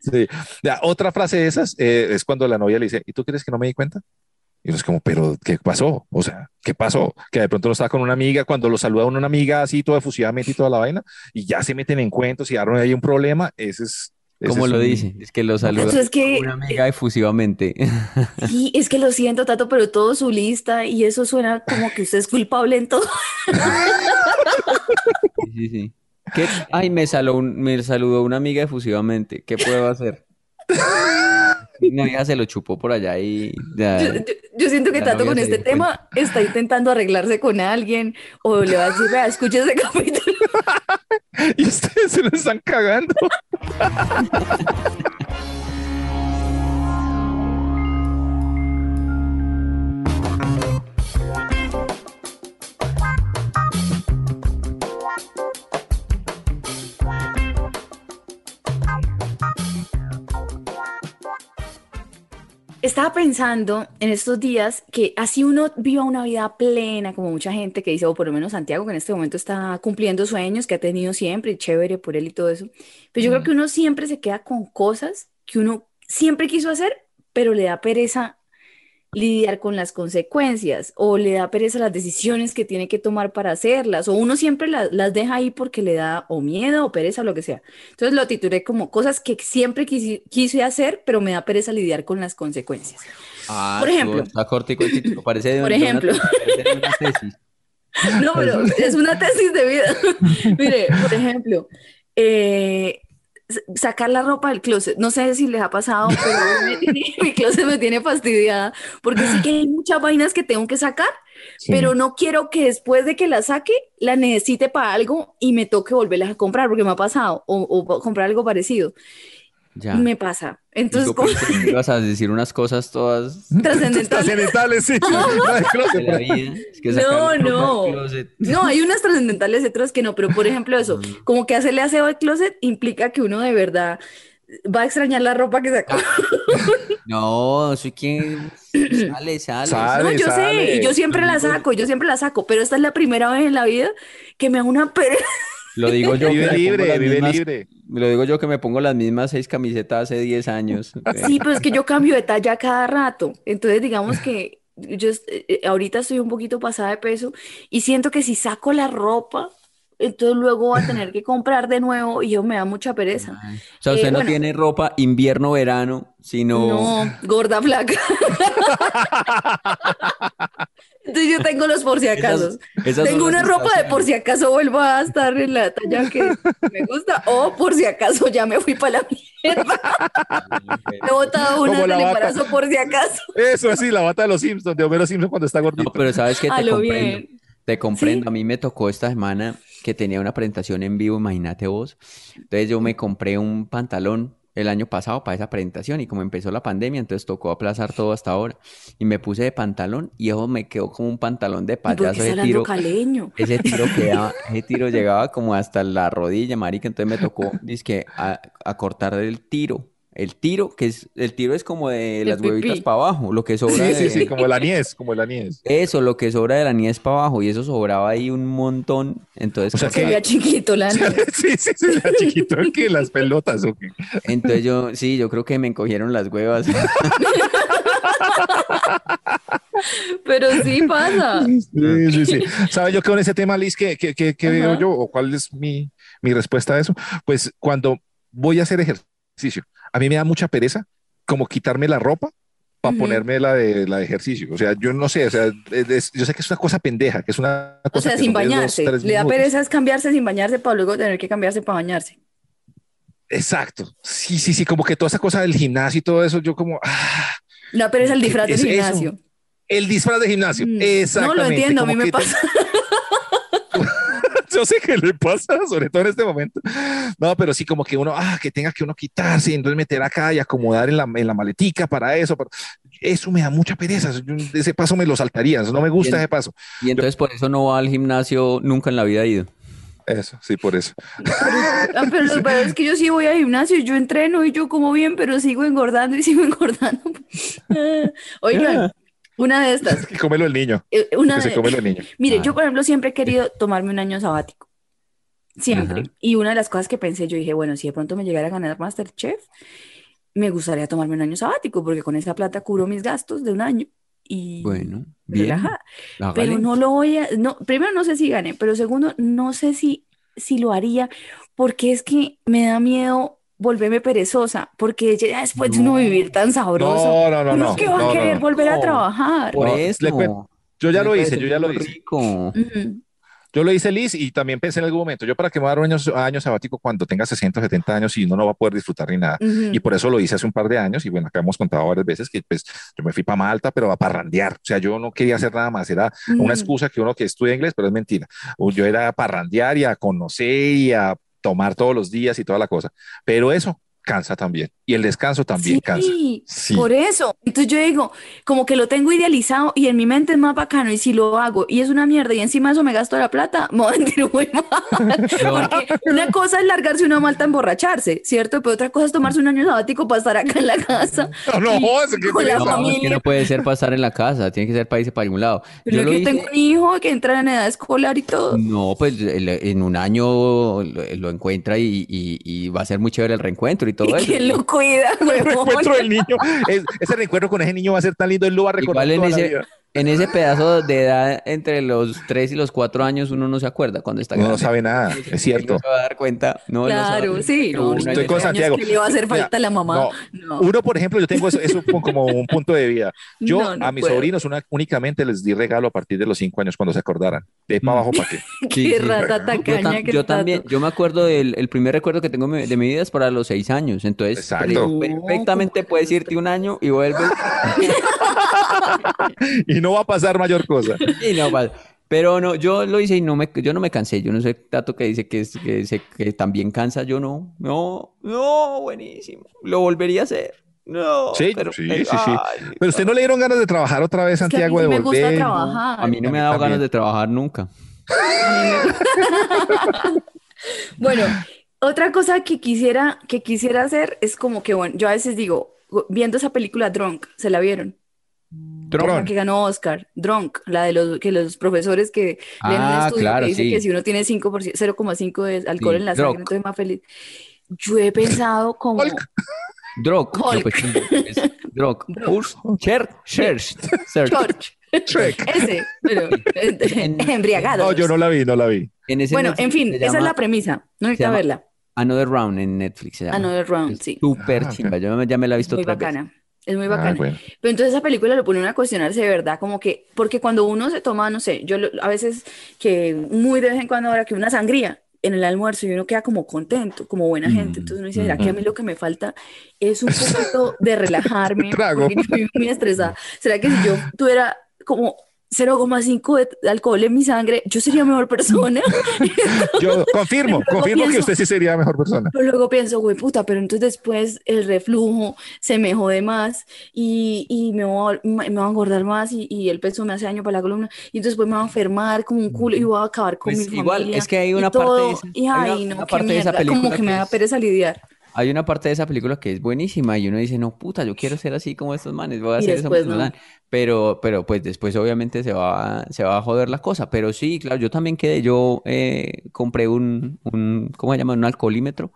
Sí. Ya, otra frase de esas eh, es cuando la novia le dice, ¿y tú crees que no me di cuenta? Y uno es como, pero ¿qué pasó? O sea, ¿qué pasó? Que de pronto no está con una amiga, cuando lo saluda a una amiga así, todo efusivamente y toda la vaina, y ya se meten en cuentos y ahora hay un problema, ese es... ese ¿Cómo es lo un- dice? Es que lo saluda Eso es que- una amiga efusivamente. Sí, es que lo siento, Tato, pero todo su lista y eso suena como que usted es culpable en todo. Sí, sí, sí. ¿Qué? Ay, me, saló un- me saludó una amiga efusivamente. ¿Qué puedo hacer? Una vieja se lo chupó por allá y ya. Yo, yo- yo siento que novia con este tema está intentando arreglarse con alguien o le va a decir, vea, escuche ese capítulo. Y ustedes se lo están cagando. estaba pensando en estos días que así uno viva una vida plena, como mucha gente que dice, o por lo menos Santiago, que en este momento está cumpliendo sueños que ha tenido siempre, y chévere por él y todo eso. Pero yo creo que uno siempre se queda con cosas que uno siempre quiso hacer, pero le da pereza lidiar con las consecuencias o le da pereza las decisiones que tiene que tomar para hacerlas o uno siempre la- las deja ahí porque le da o miedo o pereza o lo que sea. Entonces lo titulé como cosas que siempre quisi- quise hacer, pero me da pereza lidiar con las consecuencias. Ah, Por ejemplo. Está cortico el título. Parece de, Por de una- ejemplo. parece de una tesis. No, pero es una tesis de vida. Mire, por ejemplo, eh, sacar la ropa del closet. No sé si les ha pasado, pero me tiene- mi closet me tiene fastidiada porque sí que hay muchas vainas que tengo que sacar, Sí. pero no quiero que después de que la saque la necesite para algo y me toque volverlas a comprar porque me ha pasado o, o comprar algo parecido. Ya. Me pasa. Entonces, que ibas a decir unas cosas todas trascendental. Trascendentales, sí. La vida. Es que No, no. No, hay unas trascendentales y otras que no, pero por ejemplo eso, como que hacerle aseo al closet implica que uno de verdad va a extrañar la ropa que sacó. No, soy quien sale, sale. Sale. No, yo sé, y yo siempre la saco, yo siempre la saco, pero esta es la primera vez en la vida que me da una pereza. Lo digo yo que Vive me pongo libre, las vive mismas- libre. Lo digo yo que me pongo las mismas seis camisetas hace 10 años. Sí, pero es que yo cambio de talla cada rato. Entonces, digamos que yo eh, eh, ahorita estoy un poquito pasada de peso y siento que si saco la ropa, entonces luego voy a tener que comprar de nuevo y yo me da mucha pereza. Ay. O sea, usted Eh, no bueno. tiene ropa invierno-verano, sino... No, gorda flaca. Entonces yo tengo los por si acaso. Tengo una ropa de por si acaso vuelvo a estar en la talla que me gusta o por si acaso ya me fui para la mierda. He botado una del embarazo por si acaso. Eso así, la bata de los Simpsons, de Homero Simpson cuando está gordito. No, pero sabes que A te lo comprendo. bien. Te comprendo. ¿Sí? A mí me tocó esta semana que tenía una presentación en vivo, imagínate vos. Entonces yo me compré un pantalón el año pasado para esa presentación y como empezó la pandemia, entonces tocó aplazar todo hasta ahora. Y me puse de pantalón y eso me quedó como un pantalón de ¿Y por qué payaso tiro. caleño? Ese tiro quedaba, ese tiro llegaba como hasta la rodilla, marica, entonces me tocó, dizque, a, a cortar el tiro. El tiro, que es, el tiro es como de El las huevitas para abajo, lo que sobra Sí, sí, de- sí, como la niez, como la niez. eso, lo que sobra de la nieve para abajo, y eso sobraba ahí un montón. Entonces, O sea que- chiquito la. Sí, sí, sí, chiquito que las pelotas. entonces yo, sí, yo creo que me encogieron las huevas. Pero sí pasa. Sí, sí, sí. ¿Sabe yo que con ese tema, Liz, que, que, que, que veo yo o cuál es mi, mi respuesta a eso? Pues cuando voy a hacer ejercicio, a mí me da mucha pereza como quitarme la ropa para ponerme la de, la de ejercicio. O sea, yo no sé, o sea, es- yo sé que es una cosa pendeja, que es una O cosa sea, que sin de dos, bañarse. Le da pereza es cambiarse sin bañarse para luego tener que cambiarse para bañarse. Exacto. Sí, sí, sí, como que toda esa cosa del gimnasio y todo eso, yo como, ah, da pereza el ¿Qué disfraz del es eso? gimnasio. el disfraz de gimnasio. Mm. Exactamente. No lo entiendo, a mí me pasa. Yo sé que le pasa, sobre todo en este momento. No, pero sí como que uno, ah, que tenga que uno quitarse y entonces meter acá y acomodar en la, en la maletica para eso. para- Eso me da mucha pereza. Yo ese paso me lo saltaría. eso No me gusta Bien. ese paso. Y entonces por eso no va al gimnasio, nunca en la vida ha ido. Eso, sí, por eso. Ah, pero lo peor es que yo sí voy al gimnasio, yo entreno y yo como bien, pero sigo engordando y sigo engordando. Oigan, una de estas. Que cómelo el niño. eh, Una Que se de- cómelo el niño. Mire, Ah. yo por ejemplo siempre he querido tomarme un año sabático. Siempre. Ajá. Y una de las cosas que pensé, yo dije, bueno, si de pronto me llegara a ganar Masterchef, me gustaría tomarme un año sabático, porque con esa plata cubro mis gastos de un año y Bueno, bien. hágale. Pero no lo voy a, no, primero no sé si gane, pero segundo, no sé si, si lo haría, porque es que me da miedo volverme perezosa, porque ya después de uno No. vivir tan sabroso, No, no, no, uno no. es que va no, a no, querer no. volver a No. trabajar. Por No, eso. Yo ya lo hice, yo ya lo hice. rico. Ujú. Yo lo hice, Liz, y también pensé en algún momento, yo para qué me voy a dar un año, año sabático cuando tenga 60, 70 años y uno no va a poder disfrutar ni nada. Ujú. Y por eso lo hice hace un par de años y bueno, acá hemos contado varias veces que pues yo me fui para Malta, pero a parrandear. O sea, yo no quería hacer nada más, era una Ujú. excusa que uno que estudia inglés, pero es mentira. Yo era a parrandear y a conocer y a tomar todos los días y toda la cosa. Pero eso, cansa también. Y el descanso también cansa. Sí, por eso. Entonces yo digo, como que lo tengo idealizado y en mi mente es más bacano y si lo hago y es una mierda y encima eso me gasto la plata, me voy a sentir muy mal. Porque una cosa es largarse una malta a emborracharse, ¿cierto? Pero otra cosa es tomarse un año sabático para estar acá en la casa. No, no, es que con la No, es familia. que no puede ser pasar en la casa, tiene que ser para irse para algún lado. Pero Yo yo lo hice- tengo un hijo que entra en edad escolar y todo. No, pues el- en un año lo, lo encuentra y, y- y va a ser muy chévere el reencuentro y todo ¿Y eso. quién lo cuida, el reencuentro del niño, es- ese reencuentro con ese niño va a ser tan lindo, él lo va a recordar Igual en toda la vida. En ese pedazo de edad entre los 3 y los 4 años uno no se acuerda cuando está Uno no grande. sabe nada, es cierto. No se va a dar cuenta. No, él no. Claro, sí. No, Estoy con Santiago. que le va a hacer Mira, falta la mamá. no, No. Uno, por ejemplo, yo tengo eso, eso como un punto de vida. Yo No, no a mis puedo. sobrinos una- únicamente les di regalo a partir de los cinco años cuando se acordaran. De para abajo, ¿para qué? Qué sí. rata Yo, tacaña tam- que yo también, yo me acuerdo del el primer recuerdo que tengo de mi vida es para los 6 años. Entonces, Exacto. per- perfectamente puedes irte un año y vuelves. Y no va a pasar mayor cosa. Y no pasa. Pero no, yo lo hice y no me, yo no me cansé. Yo no sé Tato que dice que, es, que, se- que también cansa. Yo no, no, no, buenísimo. Lo volvería a hacer. No, Sí, pero, sí, pero- sí, sí. ay, Pero usted no le dieron ganas de trabajar otra vez, Es que a mí Santiago, sí de me gusta volver. trabajar. A mí no me ha dado ganas de trabajar nunca. Bueno, otra cosa que quisiera, que quisiera hacer es como que, bueno, yo a veces digo, viendo esa película Drunk, ¿se la vieron? La Drunk. que ganó Oscar, Drunk, la de los que los profesores que leen un Ah, estudio claro, que dice sí. que si uno tiene 5%, 0,5 de alcohol Sí, en la Drunk. sangre, entonces es más feliz. Yo he pensado como, Drog. no, Hulk. pues, es drog. Cher, Cher, Cher. George, Shrek. ese, pero embriagado. No, yo no la vi, no la vi. En ese Bueno, Netflix en fin, esa es llama la premisa. No necesita llama- verla. Another Round en Netflix. Se llama. Another Round, Es sí. Súper Ah, chimba. Yo ya me la he visto Muy otra vez. Es muy Ah, bacana. bueno. Pero entonces esa película lo pone uno a cuestionarse de verdad, como que, porque cuando uno se toma, no sé, yo lo- a veces que muy de vez en cuando ahora que una sangría en el almuerzo y uno queda como contento, como buena gente, entonces uno dice, ¿será que a mí lo que me falta es un poquito de relajarme? Trago. Porque vivo muy estresada. ¿Será que si yo tuviera como 0,5 de alcohol en mi sangre, yo sería mejor persona? Yo confirmo, confirmo que usted sí sería mejor persona. Pero luego pienso, güey, puta, pero entonces después el reflujo se me jode más y, y me voy a, me voy a engordar más y, y el peso me hace daño para la columna y entonces después me voy a enfermar como un culo y voy a acabar con Pues mi igual, familia es que hay y una parte todo. de esa- y una- ay, no, una qué parte de esa mierda, como película que me que da pereza lidiar. Hay una parte de esa película que es buenísima y uno dice, no, puta, yo quiero ser así como estos manes, voy a Y hacer eso después mismo, no. man". Pero, pero pues después obviamente se va, se va a joder la cosa. Pero sí, claro, yo también quedé, yo eh, compré un, un, ¿cómo se llama? Un alcoholímetro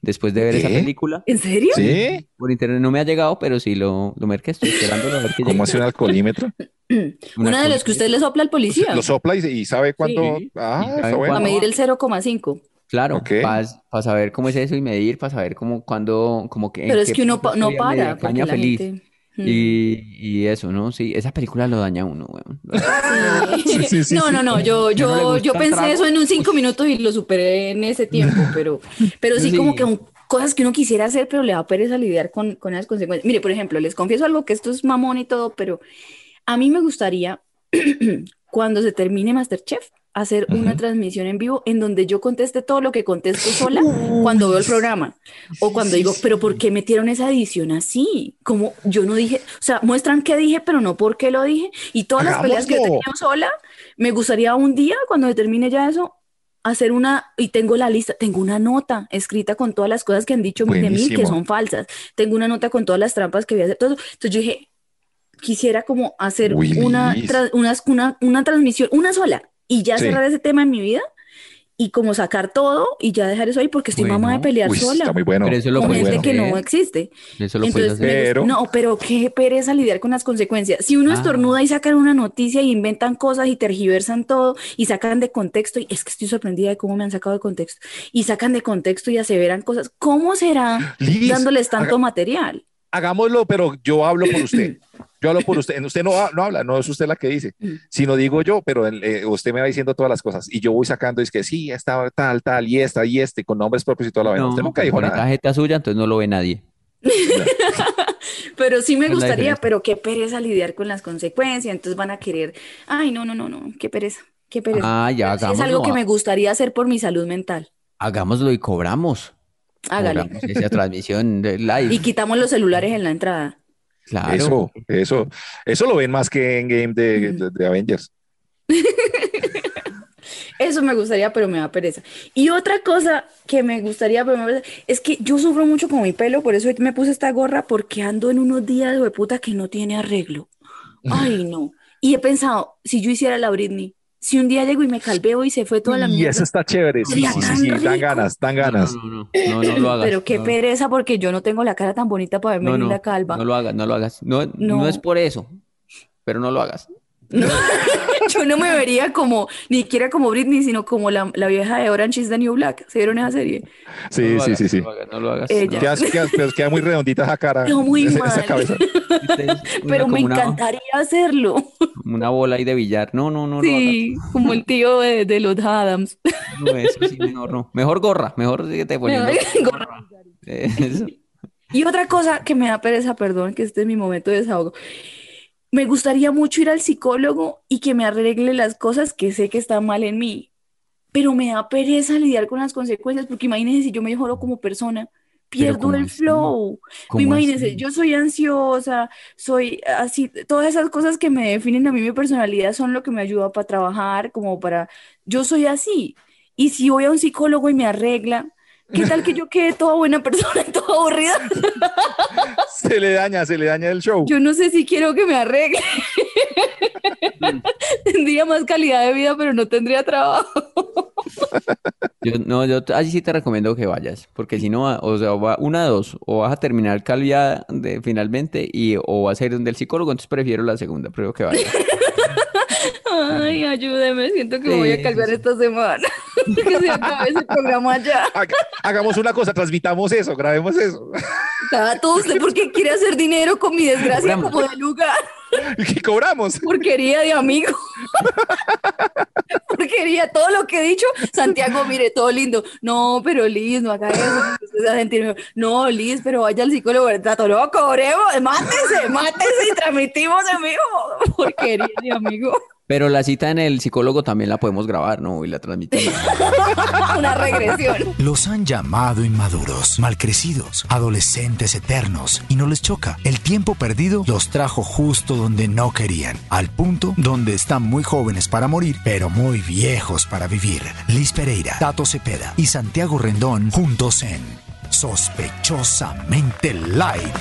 después de ver esa película. ¿En serio? ¿Sí? Por internet no me ha llegado, pero sí lo, lo merqué, estoy esperándolo a ver que ¿Cómo hace un alcoholímetro? Un Una de las que usted le sopla al policía Lo sopla y, y sabe cuánto. Sí. Ah, Y está sabe bueno. para medir el 0,5. Claro, Ok. para saber cómo es eso y medir, para saber cómo, cuándo, como que Pero es que uno pa- no para, porque caña la feliz. gente... Mm. Y, y eso, ¿no? Sí, esa película lo daña a uno, weón. Sí. Sí, sí, No, sí. no, no, yo, ¿No le yo, yo pensé trago? eso en un cinco minutos y lo superé en ese tiempo, pero, pero sí, Sí. como que un- cosas que uno quisiera hacer, pero le da pereza lidiar con, con las consecuencias. Mire, por ejemplo, les confieso algo que esto es mamón y todo, pero a mí me gustaría, cuando se termine Masterchef, hacer una transmisión en vivo en donde yo conteste todo lo que contesto sola cuando veo el programa. O cuando digo, pero ¿por qué metieron esa edición así? Como yo no dije, o sea, muestran qué dije, pero no por qué lo dije. Y todas las peleas que yo tenía sola, me gustaría un día, cuando se termine ya eso, hacer una, y tengo la lista, tengo una nota escrita con todas las cosas que han dicho de mí que Buenísimo. son falsas. Tengo una nota con todas las trampas que voy a hacer. Todo. Entonces yo dije, quisiera como hacer una, unas- una, una transmisión, una sola, y ya Sí. cerrar ese tema en mi vida y como sacar todo y ya dejar eso ahí porque estoy mamá de pelear Uy, sola está muy bueno. Pero eso lo con gente bueno. que no hacer. existe. Eso lo Entonces, hacer. Pero- no, pero qué pereza lidiar con las consecuencias. Si uno Ah. estornuda y sacan una noticia y inventan cosas y tergiversan todo y sacan de contexto, y es que estoy sorprendida de cómo me han sacado de contexto, y sacan de contexto y aseveran cosas, ¿cómo será Liz, dándoles tanto haga- material? Hagámoslo, pero yo hablo por usted. Yo hablo por usted. Usted no, no habla, no es usted la que dice, Mm. sino digo yo, pero el, eh, usted me va diciendo todas las cosas y yo voy sacando, es que sí, esta, tal, tal, y esta, y este, con nombres propios y toda la vaina. No, Usted nunca dijo con nada. esta jeta suya, entonces no lo ve nadie. Pero sí me la gustaría, pero qué pereza lidiar con las consecuencias. Entonces van a querer, ay, no, no, no, no, qué pereza, qué pereza. Ah, ya es algo que me gustaría hacer por mi salud mental. Hagámoslo y cobramos. Hágale. Esa transmisión de live. Y quitamos los celulares en la entrada. Claro. Eso, eso, eso lo ven más que en game de, de- de Avengers. Eso me gustaría, pero me da pereza. Y otra cosa que me gustaría, pero me da pereza, es que yo sufro mucho con mi pelo, por eso hoy me puse esta gorra, porque ando en unos días de puta que no tiene arreglo. Ay, no. Y he pensado, si yo hiciera la Britney, si un día llego y me calveo y se fue toda la Y mierda. eso está chévere. Sí, sí, sí, sí, dan ganas, dan ganas. no, no, no, no, no lo hagas. Pero qué no. pereza, porque yo no tengo la cara tan bonita para verme No, no, linda calva. no lo hagas, no lo hagas. No, no. No. es por eso, pero no lo hagas. No, yo no me vería como, ni siquiera como Britney, sino como la, la vieja de Orange is the New Black. ¿Se vieron esa serie? Sí, No lo sí, hagas, sí, sí. No lo hagas, no lo hagas. Ella. Queda, queda- pero queda muy redondita esa cara. Quedó muy esa, mal. esa cabeza. Una- Pero me una- encantaría hacerlo. como Una bola ahí de billar. No, no, no Sí, como el tío de, de los Adams. lo. No, eso sí, mejor no. Mejor gorra, mejor síguete poniendo Gorra. Eh, eso. Y otra cosa que me da pereza, perdón, que este es mi momento de desahogo. Me gustaría mucho ir al psicólogo y que me arregle las cosas que sé que están mal en mí, pero me da pereza lidiar con las consecuencias, porque imagínense si yo mejoro como persona, pierdo ¿cómo el así? flow. ¿Cómo Imagínense, así? yo soy ansiosa, soy así, todas esas cosas que me definen a mí mi personalidad son lo que me ayuda para trabajar, como para, yo soy así. Y si voy a un psicólogo y me arregla, ¿qué tal que yo quede toda buena persona y toda aburrida? Se le daña, se le daña el show. Yo no sé si quiero que me arregle. Tendría más calidad de vida, pero no tendría trabajo. Yo, no, yo allí sí te recomiendo que vayas, porque si no, va- o sea, va, una de dos, o vas a terminar calviada de, finalmente y o vas a ir donde el psicólogo, entonces prefiero la segunda, prefiero que vayas. Ay, ayúdeme, siento que me voy Sí, a calvar sí. esta semana. que se acabe ese programa ya. Haga- Hagamos una cosa, transmitamos eso, grabemos eso. Tato, ¿usted por qué quiere hacer dinero con mi desgracia Cobramos. como de lugar? Y cobramos. Porquería de amigo. Porquería, todo lo que he dicho, Santiago, mire, todo lindo. No, pero Liz, no haga eso, a. No, Liz, pero vaya al psicólogo, trato, no, cobremos, mátese, mátese y transmitimos en vivo. Porquería de amigo. Pero la cita en el psicólogo también la podemos grabar, ¿no? Y la transmitimos. Una regresión. Los han llamado inmaduros, malcrecidos, adolescentes eternos, y no les choca. El tiempo perdido los trajo justo donde no querían, al punto donde están muy jóvenes para morir, pero muy viejos para vivir. Liz Pereira, Tato Cepeda y Santiago Rendón juntos en Sospechosamente Light.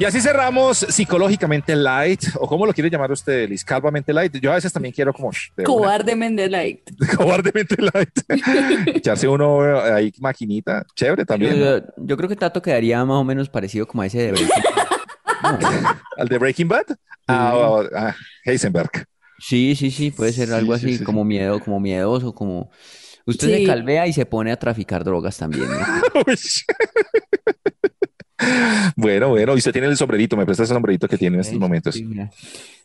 Y así cerramos psicológicamente light, o como lo quiere llamar usted, Liz, calvamente light. Yo a veces también quiero como una. Cobardemente light. cobardemente light. Echarse uno eh, ahí maquinita, chévere Yo, también. yo- yo creo que Tato quedaría más o menos parecido como a ese de Breaking Bad. Al de Breaking Bad, ah, oh, ah, Heisenberg. Sí, sí, sí, puede ser Sí, algo sí, así, sí. como miedo, como miedoso, como... Usted se Sí. calvea y se pone a traficar drogas también, ¿no? Bueno, bueno, y usted tiene el sombrerito, me presta ese sombrerito que tiene en estos momentos. sí, mira.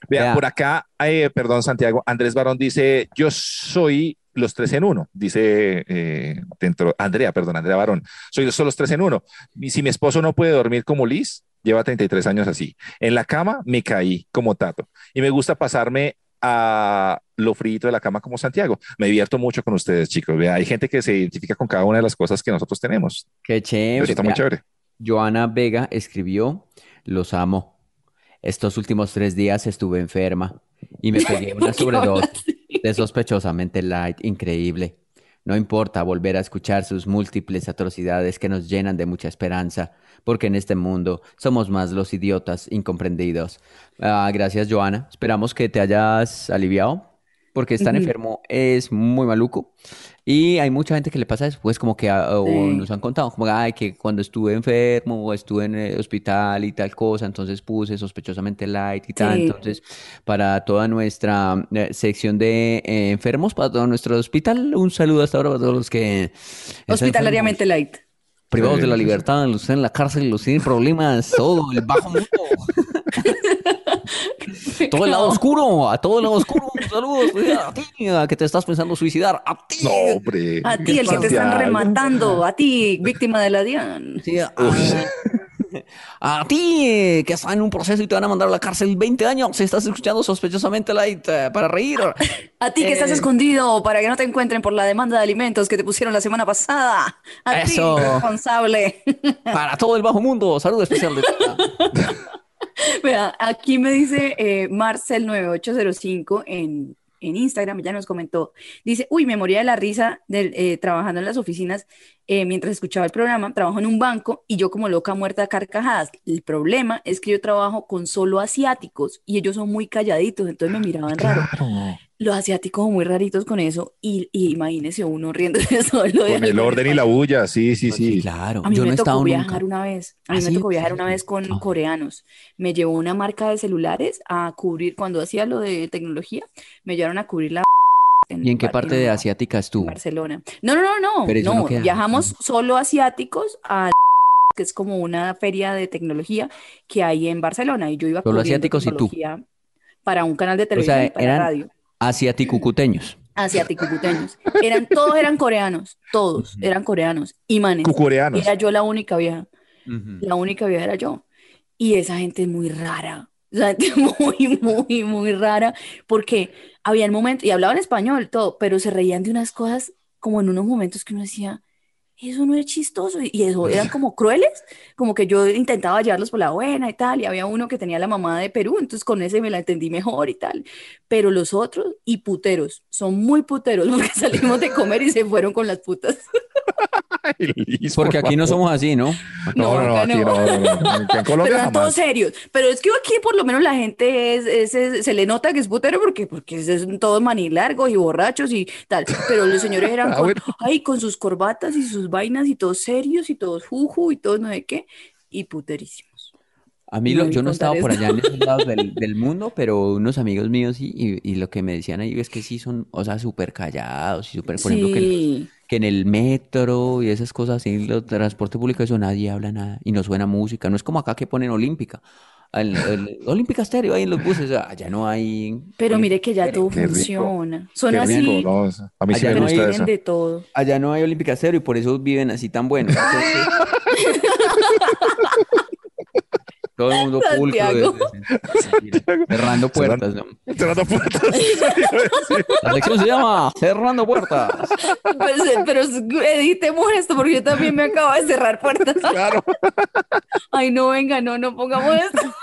Vea, Vea. por acá, eh, perdón, Santiago, Andrés Barón dice, yo soy los tres en uno, dice eh, dentro, Andrea, perdón, Andrea Barón, soy los, los tres en uno. Y si mi esposo no puede dormir como Liz, lleva 33 años así. En la cama me caí como Tato y me gusta pasarme a lo frito de la cama como Santiago. Me divierto mucho con ustedes, chicos. Vea, hay gente que se identifica con cada una de las cosas que nosotros tenemos. Qué chévere. Eso está muy chévere. Joana Vega escribió, los amo. Estos últimos tres días estuve enferma y me pegué una ¿Por qué sobredosis de sospechosamente light, increíble. No importa volver a escuchar sus múltiples atrocidades que nos llenan de mucha esperanza, porque en este mundo somos más los idiotas incomprendidos. Ah, gracias, Joana. Esperamos que te hayas aliviado, porque estar enfermo es muy maluco. Y hay mucha gente que le pasa después, como que ah, o Sí. nos han contado, como ay, que cuando estuve enfermo o estuve en el hospital y tal cosa, entonces puse sospechosamente light y tal. Sí. Entonces, para toda nuestra eh, sección de eh, enfermos, para todo nuestro hospital, un saludo hasta ahora para todos los que Hospitalariamente light. privados Sí, de la libertad, los en la cárcel, los tienen problemas, todo el bajo mundo, todo el lado oscuro, a todo el lado oscuro, saludos a ti, a que te estás pensando suicidar, a ti. No, hombre. A ti, el que te están rematando, a ti, víctima de la DIAN. Sí, a, A ti, eh, que estás en un proceso y te van a mandar a la cárcel 20 años, si estás escuchando sospechosamente light eh, para reír. A ti que estás Eh. escondido para que no te encuentren por la demanda de alimentos que te pusieron la semana pasada. A Eso. ti, responsable. Para todo el bajo mundo, saludo especial de Vea, aquí me dice eh, Marcel9805 en, en Instagram, ya nos comentó. Dice, uy, me moría de la risa del, eh, trabajando en las oficinas eh, mientras escuchaba el programa. Trabajo en un banco y yo como loca muerta a carcajadas. El problema es que yo trabajo con solo asiáticos y ellos son muy calladitos, entonces me miraban raro. Los asiáticos son muy raritos con eso y, y imagínese uno riéndose solo de Con el orden y la bulla, sí, sí, sí. Claro, A mí yo me no he tocó estado viajar nunca. una vez. A ¿Ah, mí me sí? tocó viajar una vez con Ah. coreanos. Me llevó una marca de celulares a cubrir, cuando hacía lo de tecnología, me llevaron a cubrir la... ¿Y en qué Bar- parte de en asiática en estuvo? Barcelona. No, no, no, no. Pero no, no queda- viajamos solo asiáticos a que es como una feria de tecnología que hay en Barcelona y yo iba Solo cubriendo asiáticos y tú. para un canal de televisión y para eran- radio Asiaticucuteños. asiático-cuteños. Eran, todos eran coreanos, todos eran coreanos, imanes. Cucoreanos. Era yo la única vieja. La única vieja era yo. Y esa gente es muy rara. O sea, gente muy, muy, muy rara. Porque había momentos, y hablaban español, todo, pero se reían de unas cosas como en unos momentos que uno decía, eso no es chistoso. Y eso eran como crueles. Como que yo intentaba llevarlos por la buena y tal. Y había uno que tenía la mamá de Perú, entonces con ese me la entendí mejor y tal. Pero los otros, y puteros, son muy puteros porque salimos de comer y se fueron con las putas. Liz, Porque por aquí no somos así, ¿no? No, no, no, aquí no. no, no, no. Aquí en Colombia Pero eran todos serios. Pero es que aquí por lo menos la gente es, es- es- se le nota que es putero porque, porque es, todos manilargos y borrachos y tal. Pero los señores eran Ah, con, bueno. ay, con sus corbatas y sus vainas y todos serios y todos juju y todos no sé qué. Y puterísimos. A mí No lo- yo no estaba por allá en esos lados del, del mundo, pero unos amigos míos sí, y, y lo que me decían ahí es que sí son, o sea, súper callados y súper, por ejemplo, que, Sí. que en el metro y esas cosas así, en el transporte público, eso nadie habla nada y no suena música. No es como acá que ponen Olímpica. El, el- Olímpica Estéreo ahí en los buses, allá no hay. Pero mire que ya todo Qué rico. funciona. Son Qué así, rico, no, eso- A mí sí Allá me no gusta hay- eso. de todo. Allá no hay Olímpica Estéreo y por eso viven así tan buenos. Entonces, todo el mundo pulcro, Santiago. de- cerrando puertas. ¿no? Cerrando puertas. La sección se llama Cerrando Puertas. Pues, eh, pero editemos esto porque yo también me acabo de cerrar puertas. Claro. Ay, no, venga, no, no pongamos esto.